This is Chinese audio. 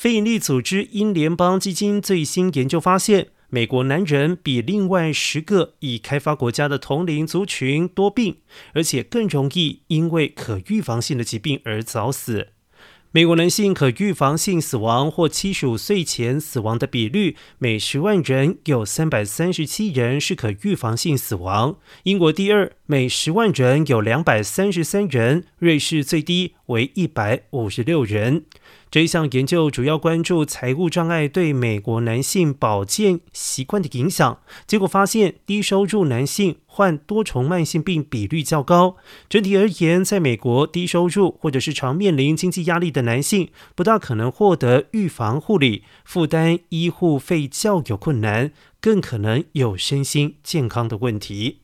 非营利组织英联邦基金最新研究发现，美国男人比另外十个已开发国家的同龄族群多病，而且更容易因为可预防性的疾病而早死。美国男性可预防性死亡或七十五岁前死亡的比率，每十万人有三百三十七人是可预防性死亡。英国第二，每十万人有两百三十三人；瑞士最低为一百五十六人。这一项研究主要关注财务障碍对美国男性保健习惯的影响。结果发现，低收入男性患多重慢性病比率较高。整体而言，在美国，低收入或者是常面临经济压力的男性，不大可能获得预防护理，负担医护费较有困难，更可能有身心健康的问题。